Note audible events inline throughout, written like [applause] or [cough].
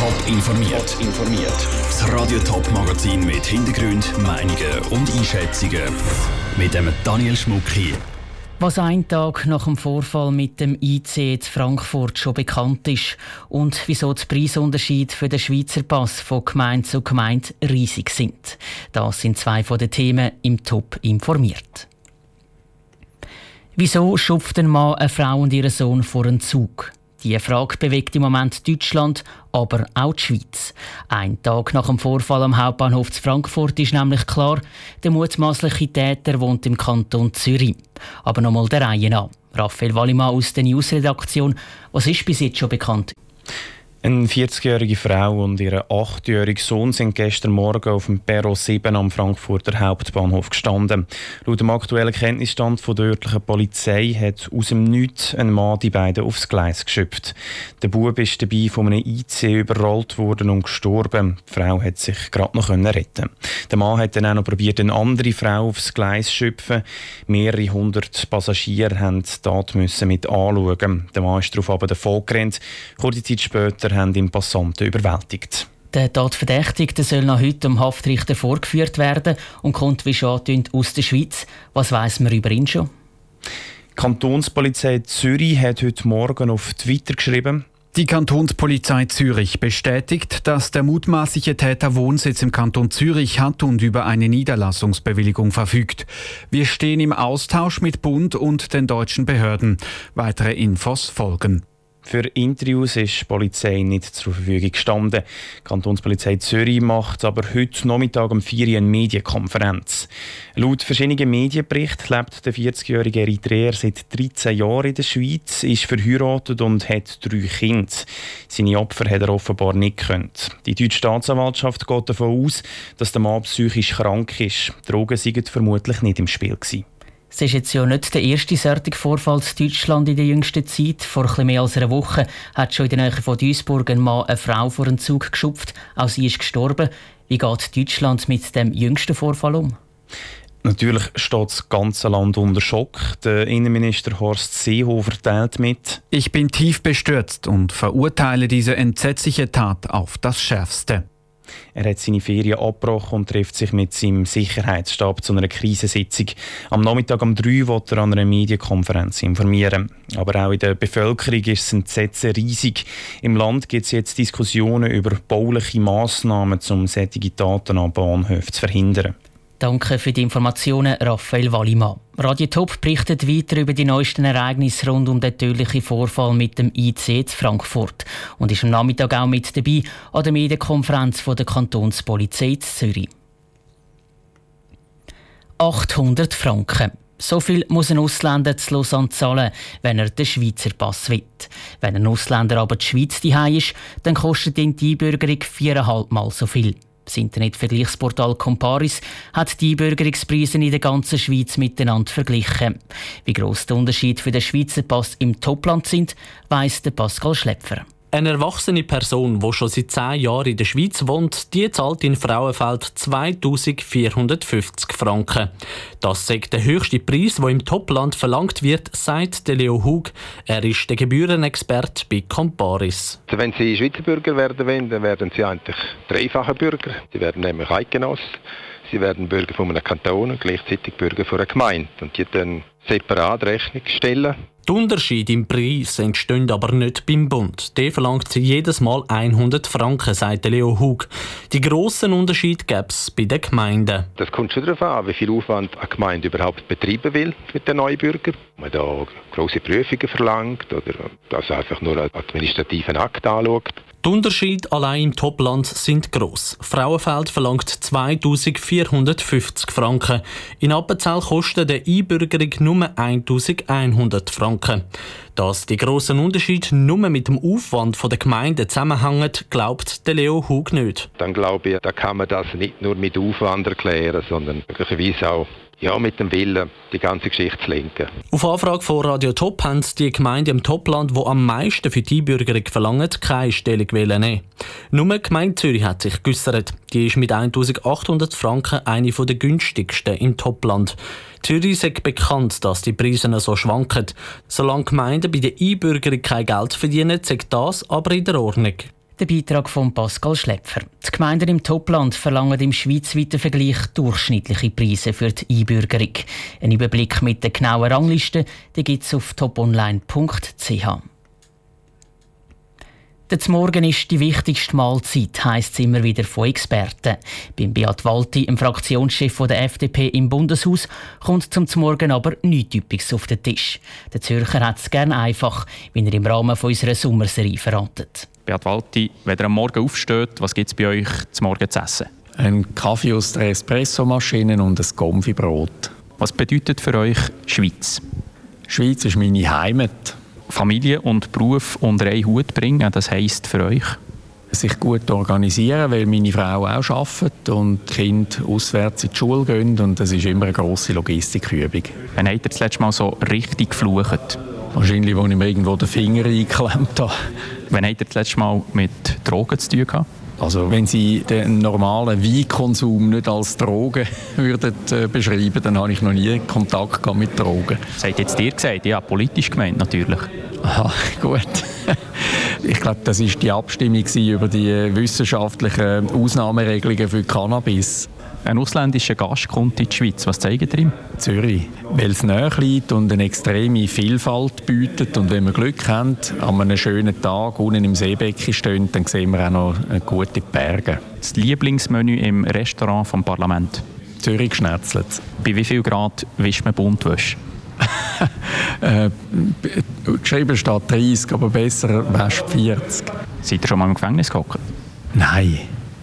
Top informiert. informiert. Das Radio Top Magazin mit Hintergrund, Meinungen und Einschätzungen mit dem Daniel Schmuck hier. Was ein Tag nach dem Vorfall mit dem IC in Frankfurt schon bekannt ist und wieso die Preisunterschiede für den Schweizer Pass von Gemeinde zu Gemeinde riesig sind. Das sind zwei von den Themen im Top informiert. Wieso schupft ein Mann eine Frau und ihren Sohn vor einen Zug? Die Frage bewegt im Moment Deutschland, aber auch die Schweiz. Ein Tag nach dem Vorfall am Hauptbahnhof zu Frankfurt ist nämlich klar, der mutmaßliche Täter wohnt im Kanton Zürich. Aber nochmal der Reihe nach. Raphael Wallimann aus der Newsredaktion. Was ist bis jetzt schon bekannt? Eine 40-jährige Frau und ihr 8-jähriger Sohn sind gestern Morgen auf dem Perro 7 am Frankfurter Hauptbahnhof gestanden. Laut dem aktuellen Kenntnisstand von der örtlichen Polizei hat aus dem Nichts ein Mann die beiden aufs Gleis geschöpft. Der Bub ist dabei von einem IC überrollt worden und gestorben. Die Frau hat sich gerade noch retten. Der Mann hat dann auch noch probiert, eine andere Frau aufs Gleis zu schöpfen. Mehrere hundert Passagiere mussten die Tat mit anschauen. Der Mann ist darauf aber davon gerannt. Kurze Zeit später Täter haben den Passanten überwältigt. Der Tatverdächtige soll noch heute am Haftrichter vorgeführt werden und kommt, wie schon aus der Schweiz. Was weiß man über ihn schon? Die Kantonspolizei Zürich hat heute Morgen auf Twitter geschrieben, die Kantonspolizei Zürich bestätigt, dass der mutmaßliche Täter Wohnsitz im Kanton Zürich hat und über eine Niederlassungsbewilligung verfügt. Wir stehen im Austausch mit Bund und den deutschen Behörden. Weitere Infos folgen. Für Interviews ist die Polizei nicht zur Verfügung gestanden. Die Kantonspolizei Zürich macht aber heute Nachmittag um 4 Uhr eine Medienkonferenz. Laut verschiedenen Medienberichten lebt der 40-jährige Eritreer seit 13 Jahren in der Schweiz, ist verheiratet und hat drei Kinder. Seine Opfer hat er offenbar nicht gekannt. Die deutsche Staatsanwaltschaft geht davon aus, dass der Mann psychisch krank ist. Drogen seien vermutlich nicht im Spiel gewesen. Es ist jetzt ja nicht der erste solche Vorfall in Deutschland in der jüngsten Zeit. Vor etwas mehr als einer Woche hat schon in der Nähe von Duisburg ein Mann eine Frau vor einen Zug geschupft. Auch sie ist gestorben. Wie geht Deutschland mit dem jüngsten Vorfall um? Natürlich steht das ganze Land unter Schock. Der Innenminister Horst Seehofer teilt mit. Ich bin tief bestürzt und verurteile diese entsetzliche Tat auf das Schärfste. Er hat seine Ferien abgebrochen und trifft sich mit seinem Sicherheitsstab zu einer Krisensitzung. Am Nachmittag um 3 wird er an einer Medienkonferenz informieren. Aber auch in der Bevölkerung ist das Entsetzen riesig. Im Land gibt es jetzt Diskussionen über bauliche Massnahmen, um solche Taten an Bahnhöfen zu verhindern. Danke für die Informationen, Raphael Wallimann. Radio Top berichtet weiter über die neuesten Ereignisse rund um den tödlichen Vorfall mit dem IC zu Frankfurt und ist am Nachmittag auch mit dabei an der Medienkonferenz der Kantonspolizei Zürich. 800 Franken. So viel muss ein Ausländer zu Lausanne zahlen, wenn er den Schweizer Pass will. Wenn ein Ausländer aber die Schweiz daheim ist, dann kostet ihn die Einbürgerung viereinhalb Mal so viel. Das Internetvergleichsportal Comparis hat die Bürgerungspreise in der ganzen Schweiz miteinander verglichen. Wie gross der Unterschied für den Schweizer Pass im Topland sind, weiss Pascal Schlepfer. Eine erwachsene Person, die schon seit 10 Jahren in der Schweiz wohnt, die zahlt in Frauenfeld 2450 Franken. Das ist der höchste Preis, der im Topland verlangt wird, sagt Leo Hug. Er ist der Gebührenexperte bei Comparis. Also wenn Sie Schweizer Bürger werden wollen, dann werden Sie eigentlich dreifache Bürger. Sie werden nämlich Eidgenoss, Sie werden Bürger von einem Kanton und gleichzeitig Bürger von einer Gemeinde. Und die dann separat Rechnung stellen die Unterschiede im Preis entstehen aber nicht beim Bund. Der verlangt jedes Mal 100 Franken, sagt Leo Hug. Die grossen Unterschiede gäbe es bei den Gemeinden. Das kommt schon darauf an, wie viel Aufwand eine Gemeinde überhaupt betreiben will mit den Neubürgern. Ob man da grosse Prüfungen verlangt oder das einfach nur einen administrativen Akt anschaut. Die Unterschiede allein im Topland sind gross. Frauenfeld verlangt 2450 Franken. In Appenzell kostet eine Einbürgerung nur 1100 Franken. Dass die grossen Unterschiede nur mit dem Aufwand der Gemeinde zusammenhängen, glaubt der Leo Hug nicht. Dann glaube ich, da kann man das nicht nur mit Aufwand erklären, sondern möglicherweise auch ja, mit dem Willen, die ganze Geschichte zu lenken. Auf Anfrage von Radio Top haben die Gemeinden im Topland, die am meisten für die Einbürgerung verlangen, keine Stellung nehmen. Nur die Gemeinde Zürich hat sich geäussert. Die ist mit 1800 Franken eine der günstigsten im Topland. Zürich ist bekannt, dass die Preise so schwanken. Solange Gemeinden bei der Einbürgerung kein Geld verdienen, sagt das aber in der Ordnung. Der Beitrag von Pascal Schlepfer. Die Gemeinden im Topland verlangen im schweizweiten Vergleich durchschnittliche Preise für die Einbürgerung. Ein Überblick mit der genauen Rangliste gibt es auf toponline.ch. Der Morgen ist die wichtigste Mahlzeit, heisst es immer wieder von Experten. Beim Beat Walti, dem Fraktionschef der FDP im Bundeshaus, kommt zum Morgen aber nichts Typisches auf den Tisch. Der Zürcher hat es gerne einfach, wie er im Rahmen unserer Sommerserie verratet. Beat Walti, wenn ihr am Morgen aufsteht, was gibt es bei euch zum Morgen zu essen? Ein Kaffee aus der Espressomaschine und ein Gomfi-Brot. Was bedeutet für euch Schweiz? Schweiz ist meine Heimat. Familie und Beruf unter einen Hut bringen, das heisst für euch? Sich gut organisieren, weil meine Frau auch arbeitet und die Kinder auswärts in die Schule gehen und das ist immer eine grosse Logistikübung. Wann habt ihr das letzte Mal so richtig geflucht? Wahrscheinlich, als ich mir irgendwo den Finger eingeklemmt habe. Wann habt ihr das letzte Mal mit Drogen zu tun gehabt? Also wenn Sie den normalen Weinkonsum nicht als Drogen [laughs] würden, äh, beschreiben, dann habe ich noch nie Kontakt gehabt mit Drogen. Das hat jetzt dir gesagt? Ja, politisch gemeint natürlich. Aha, [laughs] gut. Ich glaube, das ist die Abstimmung über die wissenschaftlichen Ausnahmeregelungen für Cannabis. Ein ausländischer Gast kommt in die Schweiz. Was zeigt ihr ihm? Zürich. Weil es näher liegt und eine extreme Vielfalt bietet. Und wenn wir Glück haben, an einem schönen Tag unten im Seebecken stehen, dann sehen wir auch noch gute Berge. Das Lieblingsmenü im Restaurant vom Parlament? Zürich schnetzelt. Bei wie viel Grad wischt man Buntwäsche? [laughs] äh, geschrieben steht 30, aber besser wäscht 40. Seid ihr schon mal im Gefängnis gehockt? Nein.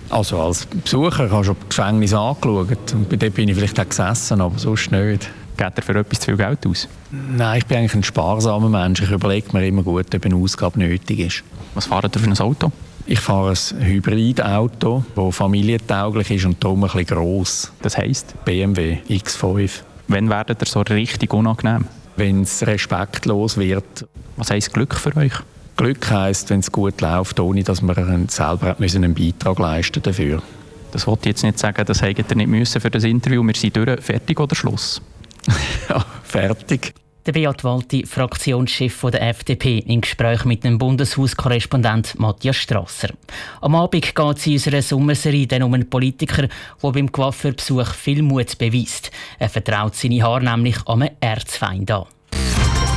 Also als Besucher habe ich das Gefängnis angeschaut und bei dem bin ich vielleicht auch gesessen, aber sonst nicht. Geht er für etwas zu viel Geld aus? Nein, ich bin eigentlich ein sparsamer Mensch. Ich überlege mir immer gut, ob eine Ausgabe nötig ist. Was fahrt ihr für ein Auto? Ich fahre ein Hybridauto, das familientauglich ist und darum ein bisschen gross. Das heisst? BMW X5. Wann werdet ihr so richtig unangenehm? Wenn es respektlos wird. Was heisst Glück für euch? Glück heisst, wenn es gut läuft, ohne dass man selber einen Beitrag leisten dafür. Das wollte ich jetzt nicht sagen, das hättet ihr nicht müssen für das Interview. Wir sind durch. Fertig oder Schluss? [laughs] ja, fertig. Der Beat Walti, Fraktionschef der FDP, im Gespräch mit dem Bundeshauskorrespondent Matthias Strasser. Am Abend geht es in unserer Sommerserie dann um einen Politiker, der beim Coiffeurbesuch viel Mut beweist. Er vertraut seine Haare nämlich einem Erzfeind an.